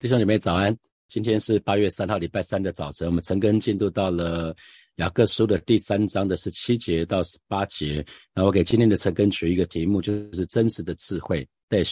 弟兄姐妹早安，今天是八月三号，礼拜三的早晨，我们陈根进度到了雅各书的第三章的十七节到十八节。那我给今天的陈根取一个题目，就是真实的智慧。对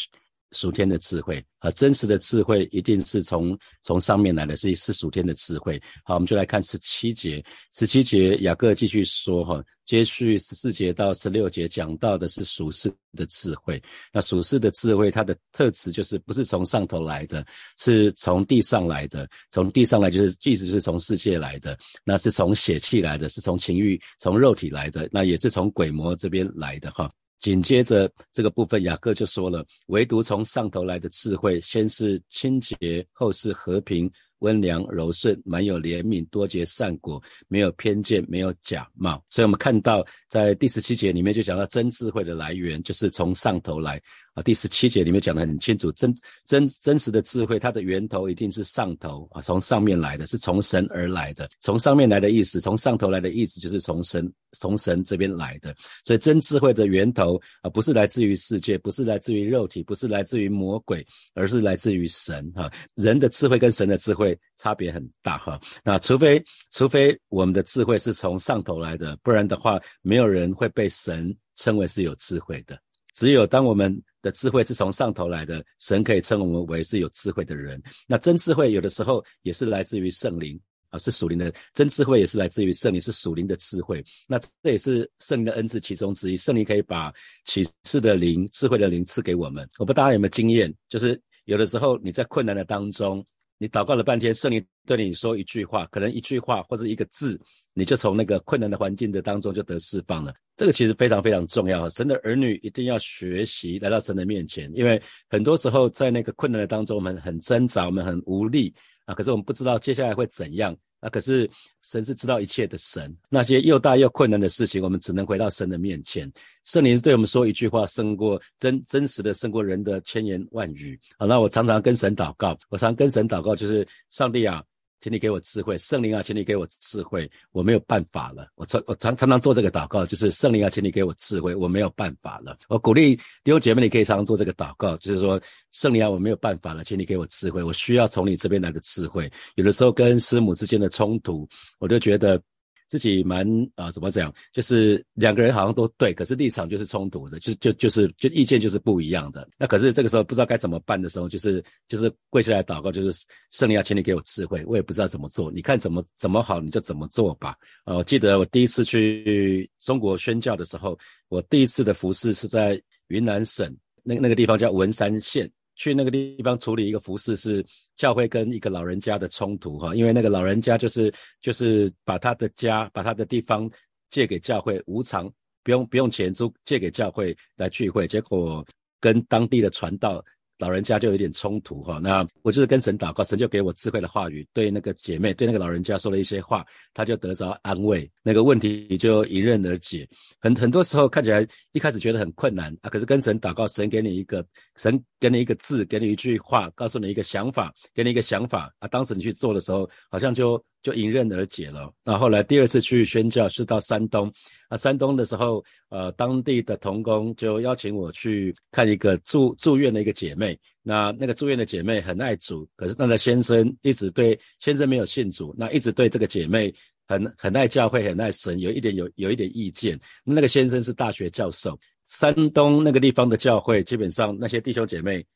属天的智慧啊，真实的智慧一定是从从上面来的，是是属天的智慧。好，我们就来看十七节。十七节雅各继续说哈，接续十四节到十六节讲到的是属世的智慧。那属世的智慧，它的特质就是不是从上头来的，是从地上来的。从地上来就是意思是从世界来的，那是从血气来的，是从情欲、从肉体来的，那也是从鬼魔这边来的哈。紧接着这个部分，雅各就说了：唯独从上头来的智慧，先是清洁，后是和平、温良、柔顺，满有怜悯，多结善果，没有偏见，没有假冒。所以，我们看到在第十七节里面就讲到真智慧的来源，就是从上头来。啊，第十七节里面讲的很清楚，真真真实的智慧，它的源头一定是上头啊，从上面来的，是从神而来的。从上面来的意思，从上头来的意思，就是从神从神这边来的。所以真智慧的源头啊，不是来自于世界，不是来自于肉体，不是来自于魔鬼，而是来自于神哈。人的智慧跟神的智慧差别很大哈。那除非除非我们的智慧是从上头来的，不然的话，没有人会被神称为是有智慧的。只有当我们的智慧是从上头来的，神可以称我们为是有智慧的人。那真智慧有的时候也是来自于圣灵啊，是属灵的真智慧，也是来自于圣灵，是属灵的智慧。那这也是圣灵的恩赐其中之一。圣灵可以把启示的灵、智慧的灵赐给我们。我不知道大家有没有经验，就是有的时候你在困难的当中。你祷告了半天，圣灵对你说一句话，可能一句话或者一个字，你就从那个困难的环境的当中就得释放了。这个其实非常非常重要。神的儿女一定要学习来到神的面前，因为很多时候在那个困难的当中，我们很挣扎，我们很无力啊。可是我们不知道接下来会怎样。那可是神是知道一切的神，那些又大又困难的事情，我们只能回到神的面前。圣灵对我们说一句话，胜过真真实的胜过人的千言万语。好，那我常常跟神祷告，我常跟神祷告，就是上帝啊。请你给我智慧，圣灵啊，请你给我智慧，我没有办法了。我常我常常常做这个祷告，就是圣灵啊，请你给我智慧，我没有办法了。我鼓励弟兄姐妹，你可以常常做这个祷告，就是说圣灵啊，我没有办法了，请你给我智慧，我需要从你这边来的智慧。有的时候跟师母之间的冲突，我就觉得。自己蛮啊，怎么讲？就是两个人好像都对，可是立场就是冲突的，就就就是就意见就是不一样的。那可是这个时候不知道该怎么办的时候，就是就是跪下来祷告，就是圣灵啊，请你给我智慧，我也不知道怎么做，你看怎么怎么好你就怎么做吧。呃，我记得我第一次去中国宣教的时候，我第一次的服饰是在云南省那那个地方叫文山县。去那个地方处理一个服饰，是教会跟一个老人家的冲突哈，因为那个老人家就是就是把他的家把他的地方借给教会无偿不用不用钱租借给教会来聚会，结果跟当地的传道。老人家就有点冲突哈，那我就是跟神祷告，神就给我智慧的话语，对那个姐妹，对那个老人家说了一些话，他就得着安慰，那个问题就迎刃而解。很很多时候看起来一开始觉得很困难啊，可是跟神祷告，神给你一个，神给你一个字，给你一句话，告诉你一个想法，给你一个想法啊，当时你去做的时候，好像就。就迎刃而解了。那后来第二次去宣教是到山东，啊，山东的时候，呃，当地的童工就邀请我去看一个住住院的一个姐妹。那那个住院的姐妹很爱主，可是那个先生一直对先生没有信主，那一直对这个姐妹很很爱教会，很爱神，有一点有有一点意见。那个先生是大学教授，山东那个地方的教会基本上那些弟兄姐妹，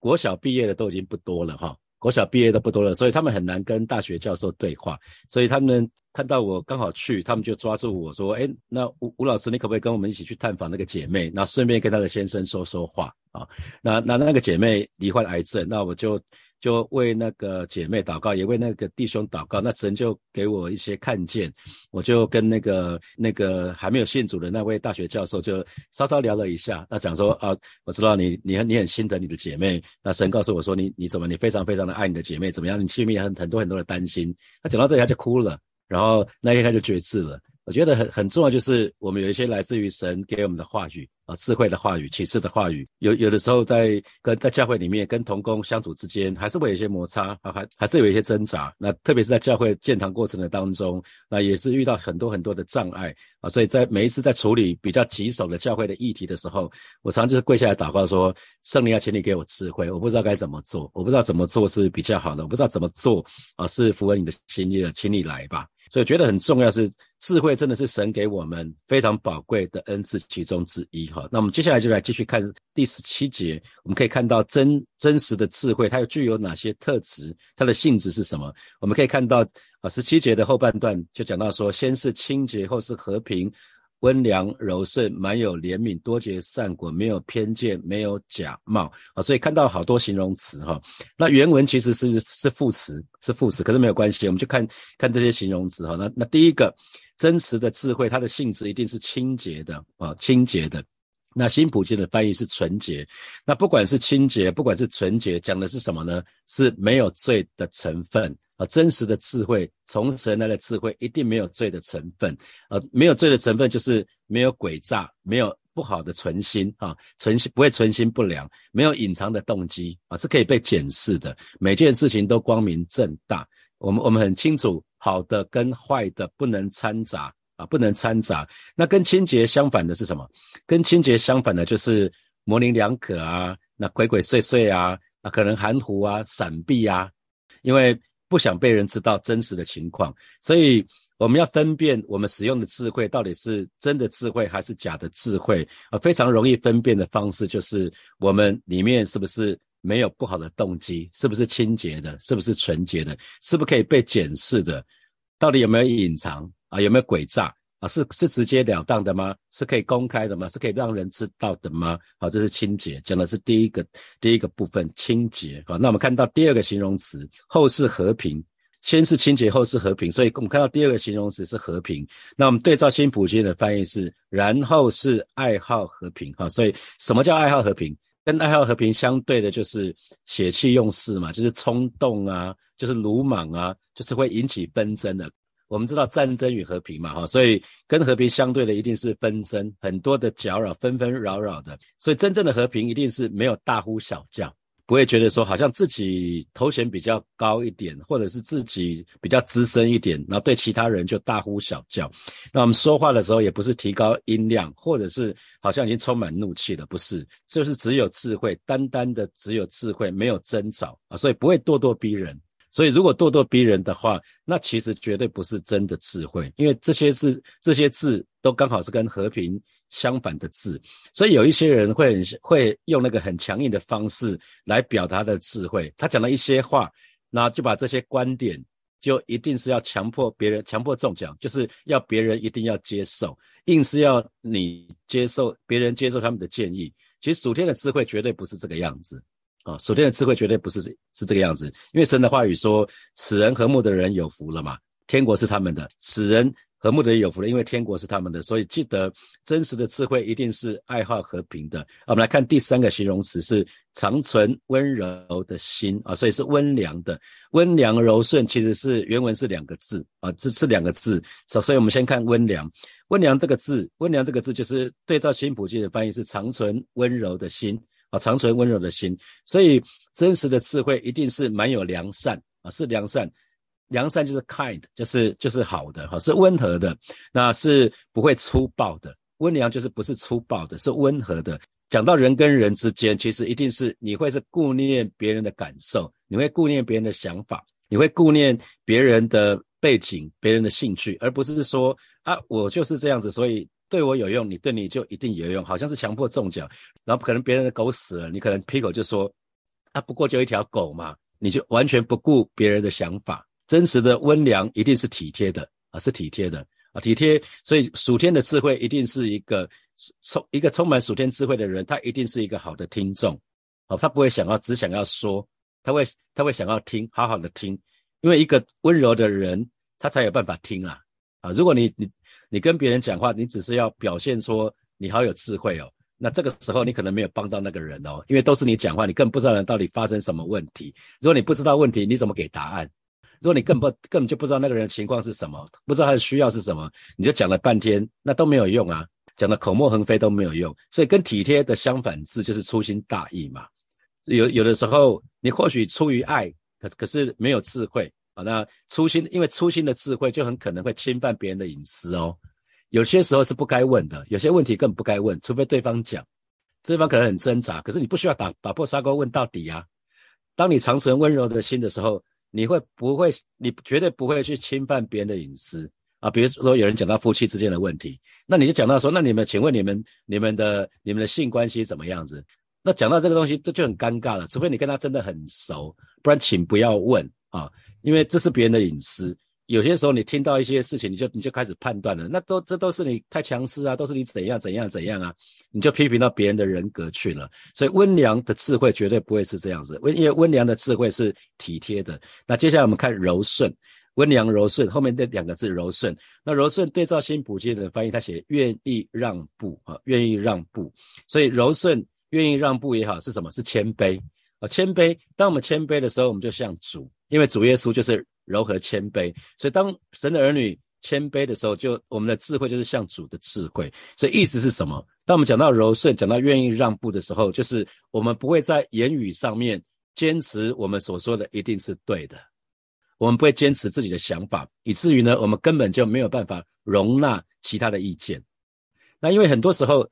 国小毕业的都已经不多了哈。国小毕业的不多了，所以他们很难跟大学教授对话。所以他们看到我刚好去，他们就抓住我说：“哎，那吴吴老师，你可不可以跟我们一起去探访那个姐妹？那顺便跟她的先生说说话啊？那那那个姐妹罹患癌症，那我就。”就为那个姐妹祷告，也为那个弟兄祷告。那神就给我一些看见，我就跟那个那个还没有信主的那位大学教授就稍稍聊了一下。那讲说啊，我知道你你很你很心疼你的姐妹。那神告诉我说，你你怎么你非常非常的爱你的姐妹，怎么样？你心里很很多很多的担心。他讲到这里他就哭了，然后那一天他就绝志了。我觉得很很重要，就是我们有一些来自于神给我们的话语，啊，智慧的话语，启示的话语，有有的时候在跟在教会里面跟同工相处之间，还是会有一些摩擦啊，还还是有一些挣扎。那特别是在教会建堂过程的当中，那也是遇到很多很多的障碍啊。所以在每一次在处理比较棘手的教会的议题的时候，我常常就是跪下来祷告说：圣灵要请你给我智慧，我不知道该怎么做，我不知道怎么做是比较好的，我不知道怎么做啊是符合你的心意的，请你来吧。所以觉得很重要是智慧，真的是神给我们非常宝贵的恩赐其中之一哈。那我们接下来就来继续看第十七节，我们可以看到真真实的智慧，它又具有哪些特质？它的性质是什么？我们可以看到啊，十七节的后半段就讲到说，先是清洁，后是和平。温良柔顺，蛮有怜悯，多结善果，没有偏见，没有假冒啊！所以看到好多形容词哈。那原文其实是是副词，是副词，可是没有关系，我们就看看这些形容词哈。那那第一个，真实的智慧，它的性质一定是清洁的啊，清洁的。那新普京的翻译是纯洁。那不管是清洁，不管是纯洁，讲的是什么呢？是没有罪的成分。啊，真实的智慧，从神来的智慧，一定没有罪的成分。呃，没有罪的成分，就是没有诡诈，没有不好的存心啊，存心不会存心不良，没有隐藏的动机啊，是可以被检视的。每件事情都光明正大。我们我们很清楚，好的跟坏的不能掺杂啊，不能掺杂。那跟清洁相反的是什么？跟清洁相反的就是模棱两可啊，那鬼鬼祟祟啊，啊，可能含糊啊，闪避啊，因为。不想被人知道真实的情况，所以我们要分辨我们使用的智慧到底是真的智慧还是假的智慧啊。非常容易分辨的方式就是我们里面是不是没有不好的动机，是不是清洁的，是不是纯洁的，是不是可以被检视的，到底有没有隐藏啊，有没有诡诈。啊，是是直截了当的吗？是可以公开的吗？是可以让人知道的吗？好，这是清洁，讲的是第一个第一个部分，清洁。好，那我们看到第二个形容词，后是和平，先是清洁，后是和平，所以我们看到第二个形容词是和平。那我们对照新普京的翻译是，然后是爱好和平。哈，所以什么叫爱好和平？跟爱好和平相对的就是血气用事嘛，就是冲动啊，就是鲁莽啊，就是会引起纷争的。我们知道战争与和平嘛，哈，所以跟和平相对的一定是纷争，很多的搅扰，纷纷扰扰的。所以真正的和平一定是没有大呼小叫，不会觉得说好像自己头衔比较高一点，或者是自己比较资深一点，然后对其他人就大呼小叫。那我们说话的时候也不是提高音量，或者是好像已经充满怒气了，不是，就是只有智慧，单单的只有智慧，没有争吵啊，所以不会咄咄逼人。所以，如果咄咄逼人的话，那其实绝对不是真的智慧，因为这些字，这些字都刚好是跟和平相反的字。所以，有一些人会很会用那个很强硬的方式来表达的智慧。他讲了一些话，那就把这些观点，就一定是要强迫别人，强迫中奖，就是要别人一定要接受，硬是要你接受别人接受他们的建议。其实，属天的智慧绝对不是这个样子。啊，属天的智慧绝对不是是这个样子，因为神的话语说，使人和睦的人有福了嘛，天国是他们的；使人和睦的人有福了，因为天国是他们的。所以记得，真实的智慧一定是爱好和平的。我们来看第三个形容词是长存温柔的心啊，所以是温良的，温良柔顺其实是原文是两个字啊，这是两个字。所以我们先看温良，温良这个字，温良这个字就是对照新普济的翻译是长存温柔的心。啊，长存温柔的心，所以真实的智慧一定是蛮有良善啊，是良善，良善就是 kind，就是就是好的哈，是温和的，那是不会粗暴的。温良就是不是粗暴的，是温和的。讲到人跟人之间，其实一定是你会是顾念别人的感受，你会顾念别人的想法，你会顾念别人的背景、别人的兴趣，而不是说啊，我就是这样子，所以。对我有用，你对你就一定有用，好像是强迫中奖，然后可能别人的狗死了，你可能劈口就说，啊，不过就一条狗嘛，你就完全不顾别人的想法。真实的温良一定是体贴的啊，是体贴的啊，体贴。所以属天的智慧一定是一个充一个充满属天智慧的人，他一定是一个好的听众，哦，他不会想要只想要说，他会他会想要听，好好的听，因为一个温柔的人，他才有办法听啊。啊，如果你你你跟别人讲话，你只是要表现说你好有智慧哦，那这个时候你可能没有帮到那个人哦，因为都是你讲话，你更不知道人到底发生什么问题。如果你不知道问题，你怎么给答案？如果你根本根本就不知道那个人情况是什么，不知道他的需要是什么，你就讲了半天，那都没有用啊。讲的口沫横飞都没有用。所以跟体贴的相反字就是粗心大意嘛。有有的时候你或许出于爱，可可是没有智慧啊。那粗心，因为粗心的智慧就很可能会侵犯别人的隐私哦。有些时候是不该问的，有些问题根本不该问，除非对方讲，对方可能很挣扎，可是你不需要打打破砂锅问到底啊。当你长存温柔的心的时候，你会不会？你绝对不会去侵犯别人的隐私啊。比如说有人讲到夫妻之间的问题，那你就讲到说，那你们请问你们你们的你们的性关系怎么样子？那讲到这个东西，这就很尴尬了。除非你跟他真的很熟，不然请不要问啊，因为这是别人的隐私。有些时候你听到一些事情，你就你就开始判断了，那都这都是你太强势啊，都是你怎样怎样怎样啊，你就批评到别人的人格去了。所以温良的智慧绝对不会是这样子，温因为温良的智慧是体贴的。那接下来我们看柔顺，温良柔顺后面这两个字柔顺，那柔顺对照新普京的翻译，他写愿意让步啊，愿意让步，所以柔顺。愿意让步也好，是什么？是谦卑啊！谦卑。当我们谦卑的时候，我们就像主，因为主耶稣就是柔和谦卑。所以，当神的儿女谦卑的时候，就我们的智慧就是像主的智慧。所以，意思是什么？当我们讲到柔顺，讲到愿意让步的时候，就是我们不会在言语上面坚持我们所说的一定是对的，我们不会坚持自己的想法，以至于呢，我们根本就没有办法容纳其他的意见。那因为很多时候。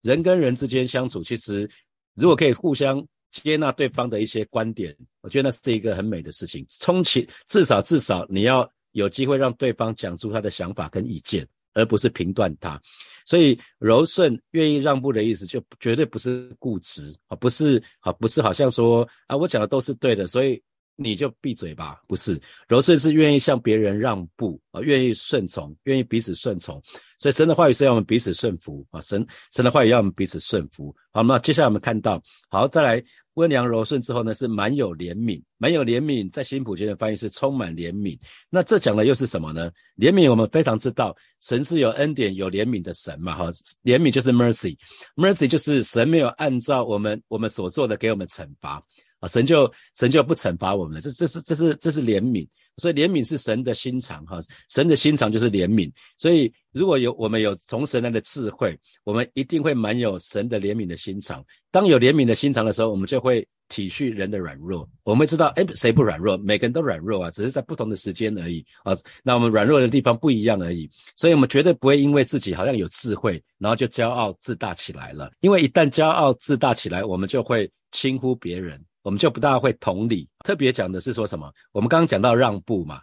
人跟人之间相处，其实如果可以互相接纳对方的一些观点，我觉得那是一个很美的事情。充其至少至少你要有机会让对方讲出他的想法跟意见，而不是评断他。所以柔顺、愿意让步的意思，就绝对不是固执啊，不是啊，不是好像说啊，我讲的都是对的，所以。你就闭嘴吧，不是柔顺是愿意向别人让步啊，愿意顺从，愿意彼此顺从。所以神的话语是要我们彼此顺服啊，神神的话语要我们彼此顺服。好，那接下来我们看到，好，再来温良柔顺之后呢，是蛮有怜悯，蛮有怜悯，在新普京的翻译是充满怜悯。那这讲的又是什么呢？怜悯我们非常知道，神是有恩典、有怜悯的神嘛，哈，怜悯就是 mercy，mercy 就是神没有按照我们我们所做的给我们惩罚。啊，神就神就不惩罚我们了，这这是这是这是怜悯，所以怜悯是神的心肠哈，神的心肠就是怜悯，所以如果有我们有从神来的智慧，我们一定会满有神的怜悯的心肠。当有怜悯的心肠的时候，我们就会体恤人的软弱，我们会知道，哎，谁不软弱？每个人都软弱啊，只是在不同的时间而已啊。那我们软弱的地方不一样而已，所以我们绝对不会因为自己好像有智慧，然后就骄傲自大起来了。因为一旦骄傲自大起来，我们就会轻忽别人。我们就不大会同理，特别讲的是说什么？我们刚刚讲到让步嘛，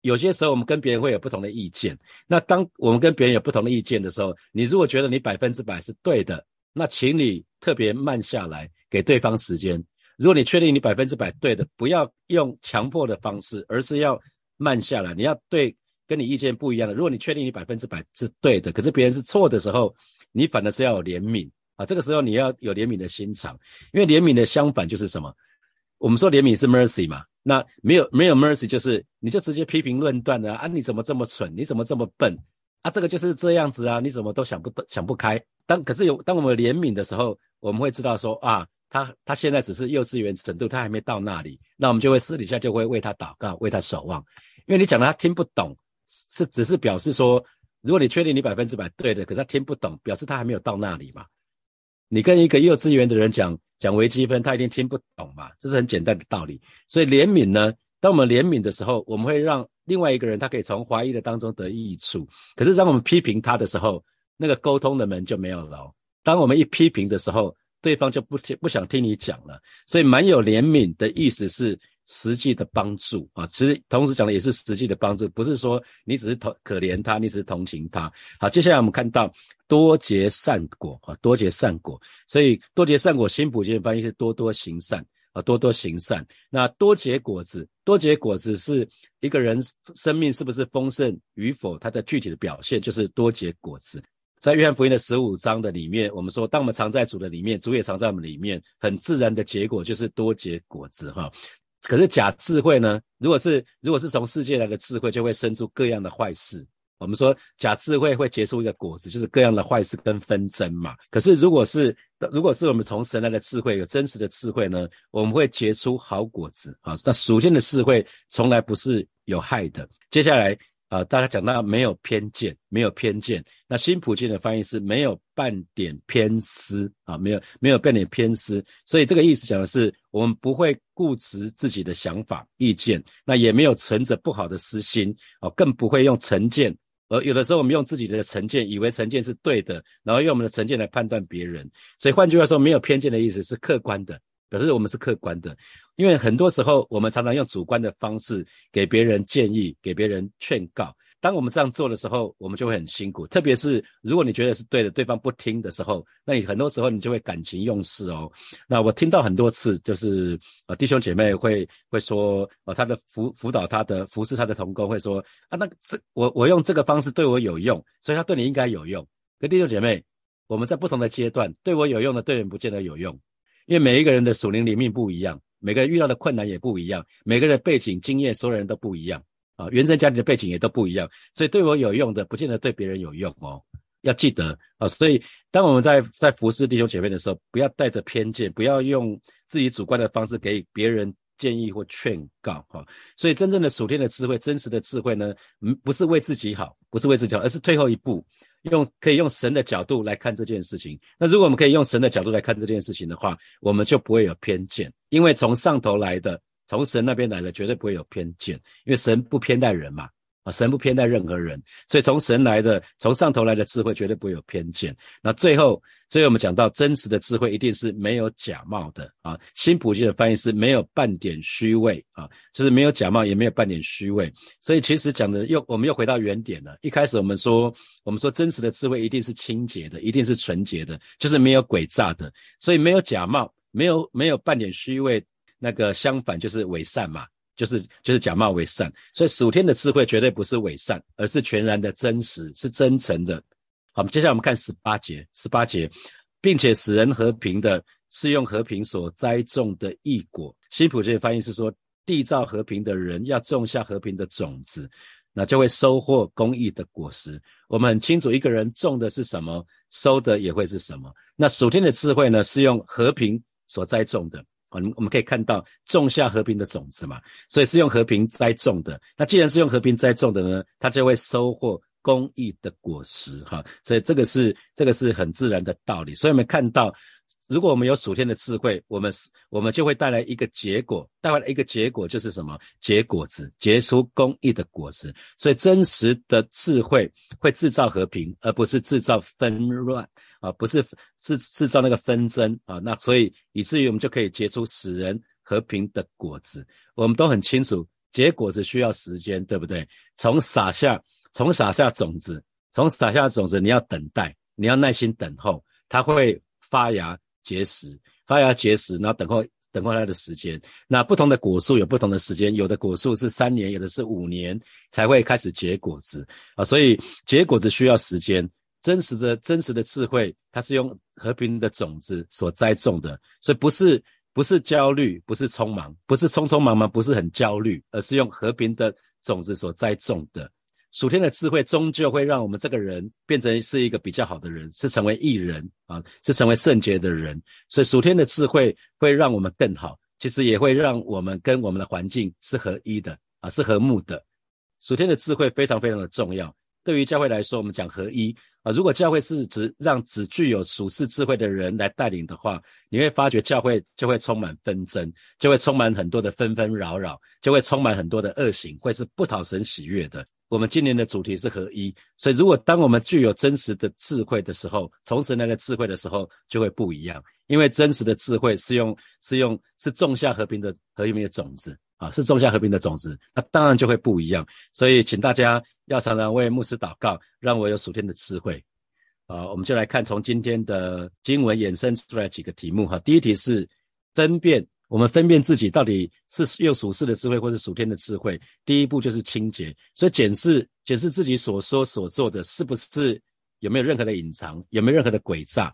有些时候我们跟别人会有不同的意见。那当我们跟别人有不同的意见的时候，你如果觉得你百分之百是对的，那请你特别慢下来，给对方时间。如果你确定你百分之百对的，不要用强迫的方式，而是要慢下来。你要对跟你意见不一样的，如果你确定你百分之百是对的，可是别人是错的时候，你反而是要有怜悯。啊，这个时候你要有怜悯的心肠，因为怜悯的相反就是什么？我们说怜悯是 mercy 嘛，那没有没有 mercy 就是你就直接批评论断的啊，你怎么这么蠢？你怎么这么笨？啊，这个就是这样子啊，你怎么都想不想不开？当可是有当我们怜悯的时候，我们会知道说啊，他他现在只是幼稚园程度，他还没到那里，那我们就会私底下就会为他祷告，为他守望，因为你讲的他听不懂，是只是表示说，如果你确定你百分之百对的，可是他听不懂，表示他还没有到那里嘛。你跟一个幼稚园的人讲讲微积分，他一定听不懂嘛，这是很简单的道理。所以怜悯呢，当我们怜悯的时候，我们会让另外一个人他可以从怀疑的当中得益处。可是当我们批评他的时候，那个沟通的门就没有了。当我们一批评的时候，对方就不听不想听你讲了。所以蛮有怜悯的意思是。实际的帮助啊，其实同时讲的也是实际的帮助，不是说你只是同可怜他，你只是同情他。好，接下来我们看到多结善果啊，多结善果，所以多结善果，新普京翻译是多多行善啊，多多行善。那多结果子，多结果子是一个人生命是不是丰盛与否，它的具体的表现就是多结果子。在约翰福音的十五章的里面，我们说，当我们藏在主的里面，主也藏在我们里面，很自然的结果就是多结果子哈。可是假智慧呢？如果是如果是从世界来的智慧，就会生出各样的坏事。我们说假智慧会结出一个果子，就是各样的坏事跟纷争嘛。可是如果是如果是我们从神来的智慧，有真实的智慧呢，我们会结出好果子啊。那属天的智慧从来不是有害的。接下来啊，大家讲到没有偏见，没有偏见。那新普京的翻译是没有半点偏私啊，没有没有半点偏私。所以这个意思讲的是，我们不会固执自己的想法意见，那也没有存着不好的私心哦，更不会用成见。而有的时候我们用自己的成见，以为成见是对的，然后用我们的成见来判断别人。所以换句话说，没有偏见的意思是客观的。表示我们是客观的，因为很多时候我们常常用主观的方式给别人建议、给别人劝告。当我们这样做的时候，我们就会很辛苦。特别是如果你觉得是对的，对方不听的时候，那你很多时候你就会感情用事哦。那我听到很多次，就是呃弟兄姐妹会会说，呃他的辅辅导他的服侍他的同工会说啊，那这我我用这个方式对我有用，所以他对你应该有用。可弟兄姐妹，我们在不同的阶段，对我有用的，对人不见得有用。因为每一个人的属灵灵命不一样，每个人遇到的困难也不一样，每个人的背景经验，所有人都不一样啊，原生家庭的背景也都不一样，所以对我有用的，不见得对别人有用哦。要记得啊，所以当我们在在服侍弟兄姐妹的时候，不要带着偏见，不要用自己主观的方式给别人建议或劝告哈。所以真正的属天的智慧，真实的智慧呢，嗯，不是为自己好，不是为自己好，而是退后一步。用可以用神的角度来看这件事情。那如果我们可以用神的角度来看这件事情的话，我们就不会有偏见，因为从上头来的，从神那边来的，绝对不会有偏见，因为神不偏待人嘛。啊，神不偏待任何人，所以从神来的，从上头来的智慧绝对不会有偏见。那最后，最后我们讲到真实的智慧一定是没有假冒的啊。新普京的翻译是没有半点虚伪啊，就是没有假冒，也没有半点虚伪。所以其实讲的又我们又回到原点了。一开始我们说，我们说真实的智慧一定是清洁的，一定是纯洁的，就是没有诡诈的，所以没有假冒，没有没有半点虚伪。那个相反就是伪善嘛。就是就是假冒为善，所以属天的智慧绝对不是伪善，而是全然的真实，是真诚的。好，接下来我们看十八节，十八节，并且使人和平的，是用和平所栽种的异果。新普世翻译是说，缔造和平的人要种下和平的种子，那就会收获公益的果实。我们很清楚，一个人种的是什么，收的也会是什么。那属天的智慧呢，是用和平所栽种的。我们我们可以看到种下和平的种子嘛，所以是用和平栽种的。那既然是用和平栽种的呢，它就会收获公益的果实哈。所以这个是这个是很自然的道理。所以我们看到，如果我们有属天的智慧，我们我们就会带来一个结果，带来一个结果就是什么？结果子，结出公益的果子。所以真实的智慧会制造和平，而不是制造纷乱。啊，不是制制造那个纷争啊，那所以以至于我们就可以结出使人和平的果子。我们都很清楚，结果子需要时间，对不对？从撒下，从撒下种子，从撒下种子，你要等待，你要耐心等候，它会发芽结实，发芽结实，然后等候等候它的时间。那不同的果树有不同的时间，有的果树是三年，有的是五年才会开始结果子啊，所以结果子需要时间。真实的真实的智慧，它是用和平的种子所栽种的，所以不是不是焦虑，不是匆忙，不是匆匆忙忙，不是很焦虑，而是用和平的种子所栽种的。属天的智慧终究会让我们这个人变成是一个比较好的人，是成为艺人啊，是成为圣洁的人。所以属天的智慧会让我们更好，其实也会让我们跟我们的环境是合一的啊，是和睦的。属天的智慧非常非常的重要。对于教会来说，我们讲合一啊。如果教会是只让只具有属世智慧的人来带领的话，你会发觉教会就会充满纷争，就会充满很多的纷纷扰扰，就会充满很多的恶行，会是不讨神喜悦的。我们今年的主题是合一，所以如果当我们具有真实的智慧的时候，从神来的智慧的时候，就会不一样。因为真实的智慧是用是用是种下和平的和平的种子。啊，是种下和平的种子，那当然就会不一样。所以，请大家要常常为牧师祷告，让我有属天的智慧。啊，我们就来看从今天的经文衍生出来几个题目哈。第一题是分辨，我们分辨自己到底是用属世的智慧或是属天的智慧。第一步就是清洁，所以检视检视自己所说所做的是不是有没有任何的隐藏，有没有任何的诡诈，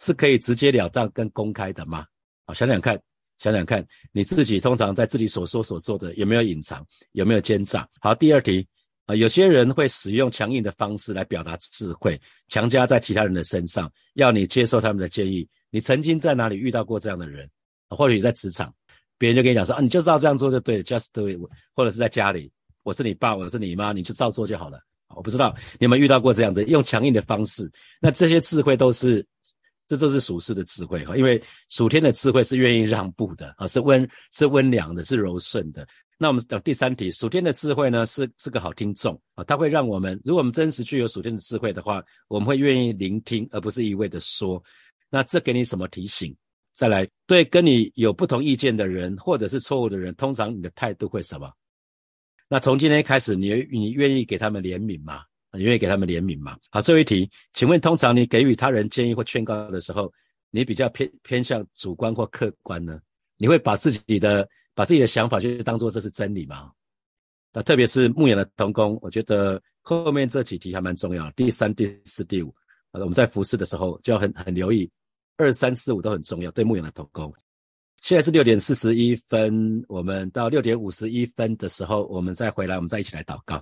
是可以直截了当跟公开的吗？好，想想看。想想看，你自己通常在自己所说所做的有没有隐藏，有没有奸诈？好，第二题啊，有些人会使用强硬的方式来表达智慧，强加在其他人的身上，要你接受他们的建议。你曾经在哪里遇到过这样的人？或者你在职场，别人就跟你讲说啊，你就知道这样做就对了，just do it，或者是在家里我是你爸，我是你妈，你就照做就好了。我不知道你有没有遇到过这样子用强硬的方式，那这些智慧都是，这都是属世的智慧哈，因为属天的智慧是愿意让步的啊，是温是温良的，是柔顺的。那我们讲第三题，属天的智慧呢是是个好听众啊，它会让我们，如果我们真实具有属天的智慧的话，我们会愿意聆听，而不是一味的说。那这给你什么提醒？再来，对跟你有不同意见的人，或者是错误的人，通常你的态度会什么？那从今天开始，你你愿意给他们怜悯吗？你愿意给他们怜悯吗？好，最后一题，请问通常你给予他人建议或劝告的时候，你比较偏偏向主观或客观呢？你会把自己的把自己的想法就当做这是真理吗？那特别是牧养的童工，我觉得后面这几题还蛮重要的。第三、第四、第五，我们在服侍的时候就要很很留意。二三四五都很重要，对牧羊的投工。现在是六点四十一分，我们到六点五十一分的时候，我们再回来，我们再一起来祷告。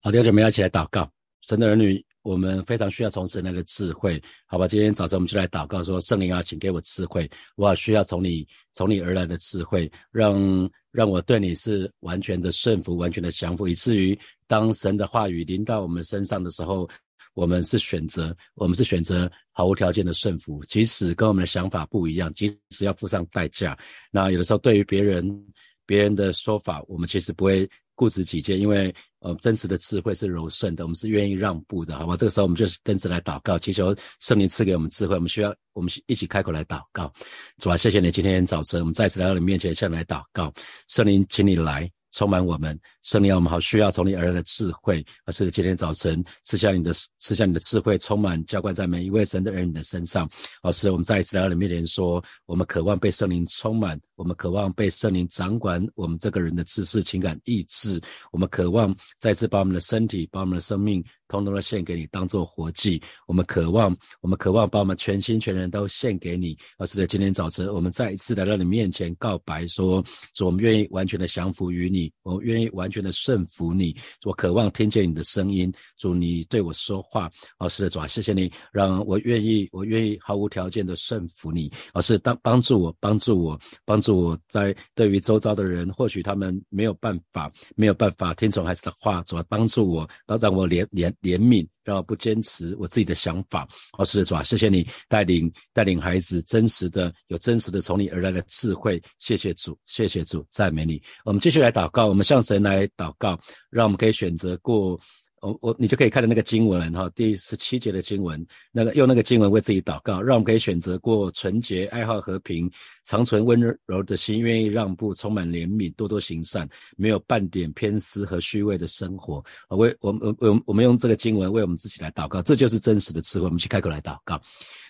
好，弟兄姐妹，一起来祷告。神的儿女，我们非常需要从神来的智慧，好吧？今天早上我们就来祷告，说圣灵啊，请给我智慧，我需要从你从你而来的智慧，让让我对你是完全的顺服，完全的降服，以至于当神的话语临到我们身上的时候。我们是选择，我们是选择毫无条件的顺服，即使跟我们的想法不一样，即使要付上代价。那有的时候对于别人，别人的说法，我们其实不会固执己见，因为呃，真实的智慧是柔顺的，我们是愿意让步的，好吧？这个时候我们就跟着来祷告，祈求圣灵赐给我们智慧。我们需要，我们一起开口来祷告，主啊，谢谢你今天早晨，我们再次来到你面前向你来祷告，圣灵，请你来。充满我们，圣灵，我们好需要从你而来的智慧，而是今天早晨赐下你的赐下你的智慧，充满浇灌在每一位神的儿女的身上。老师，我们再一次来到你面前说，我们渴望被圣灵充满，我们渴望被圣灵掌管我们这个人的知识、情感、意志，我们渴望再次把我们的身体、把我们的生命。通通的献给你，当做活祭。我们渴望，我们渴望把我们全心全人都献给你。而是在今天早晨，我们再一次来到你面前告白，说：主，我们愿意完全的降服于你，我愿意完全的顺服你。我渴望听见你的声音，主，你对我说话。哦，是的，主啊，谢谢你，让我愿意，我愿意毫无条件的顺服你。而是当帮助我，帮助我，帮助我在对于周遭的人，或许他们没有办法，没有办法听从孩子的话，主啊，帮助我，然后让我怜怜。怜悯，让我不坚持我自己的想法。哦，是的，主啊，谢谢你带领带领孩子，真实的有真实的从你而来的智慧。谢谢主，谢谢主，赞美你。我们继续来祷告，我们向神来祷告，让我们可以选择过。我我你就可以看到那个经文哈，第十七节的经文，那个用那个经文为自己祷告，让我们可以选择过纯洁、爱好和平、长存温柔的心，愿意让步、充满怜悯、多多行善，没有半点偏私和虚伪的生活。我为我们我我们用这个经文为我们自己来祷告，这就是真实的智慧。我们去开口来祷告。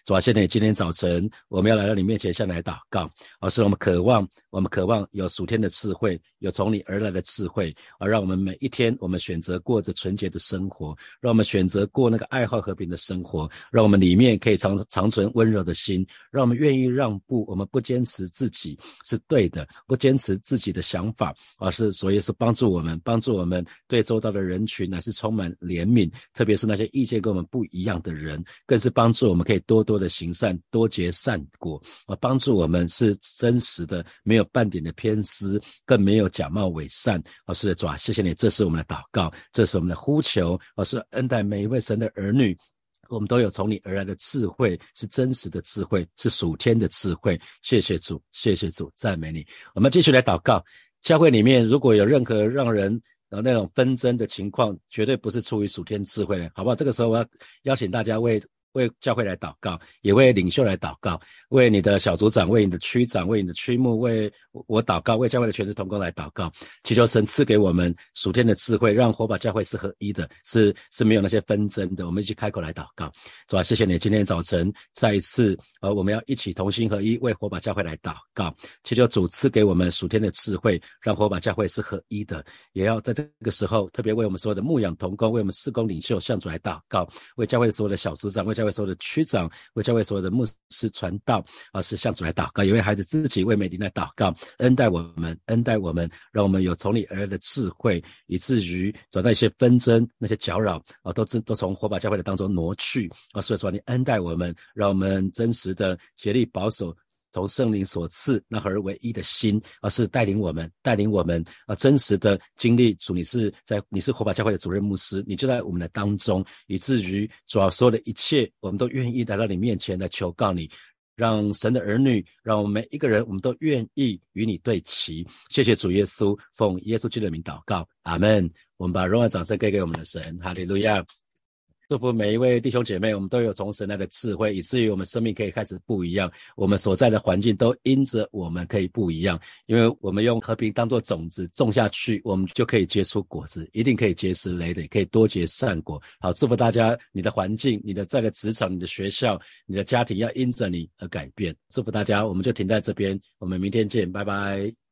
主啊，现在今天早晨我们要来到你面前向你来祷告，而是我们渴望，我们渴望有属天的智慧，有从你而来的智慧，而让我们每一天我们选择过着纯洁的生活，让我们选择过那个爱好和平的生活，让我们里面可以长长存温柔的心，让我们愿意让步，我们不坚持自己是对的，不坚持自己的想法，而是所以是帮助我们，帮助我们对周遭的人群乃是充满怜悯，特别是那些意见跟我们不一样的人，更是帮助我们可以多多。的行善，多结善果，啊，帮助我们是真实的，没有半点的偏私，更没有假冒伪善。啊，是的，主啊，谢谢你，这是我们的祷告，这是我们的呼求，而是恩待每一位神的儿女，我们都有从你而来的智慧，是真实的智慧，是属天的智慧。谢谢主，谢谢主，赞美你。我们继续来祷告，教会里面如果有任何让人那种纷争的情况，绝对不是出于属天智慧的，好不好？这个时候我要邀请大家为。为教会来祷告，也为领袖来祷告，为你的小组长、为你的区长、为你的区牧、为我祷告，为教会的全职同工来祷告，祈求神赐给我们属天的智慧，让火把教会是合一的，是是没有那些纷争的。我们一起开口来祷告，主啊，谢谢你，今天早晨再一次，呃，我们要一起同心合一，为火把教会来祷告，祈求主赐给我们属天的智慧，让火把教会是合一的。也要在这个时候，特别为我们所有的牧养同工，为我们四工领袖向主来祷告，为教会所有的小组长，为教。教会所有的区长，为教会所有的牧师传道，而是向主来祷告；也为孩子自己为美丽来祷告，恩待我们，恩待我们，让我们有从你而来的智慧，以至于找到一些纷争、那些搅扰啊，都都都从火把教会的当中挪去啊。所以说，你恩待我们，让我们真实的竭力保守。从圣灵所赐那合而为一的心，而是带领我们，带领我们啊，真实的经历主。你是在你是火把教会的主任牧师，你就在我们的当中，以至于主要所有的一切，我们都愿意来到你面前来求告你。让神的儿女，让我们每一个人，我们都愿意与你对齐。谢谢主耶稣，奉耶稣基督的名祷告，阿门。我们把荣耀掌声给给我们的神，哈利路亚。祝福每一位弟兄姐妹，我们都有从神来的智慧，以至于我们生命可以开始不一样。我们所在的环境都因着我们可以不一样，因为我们用和平当做种子种下去，我们就可以结出果子，一定可以结实累累，可以多结善果。好，祝福大家，你的环境、你的在的职场、你的学校、你的家庭要因着你而改变。祝福大家，我们就停在这边，我们明天见，拜拜。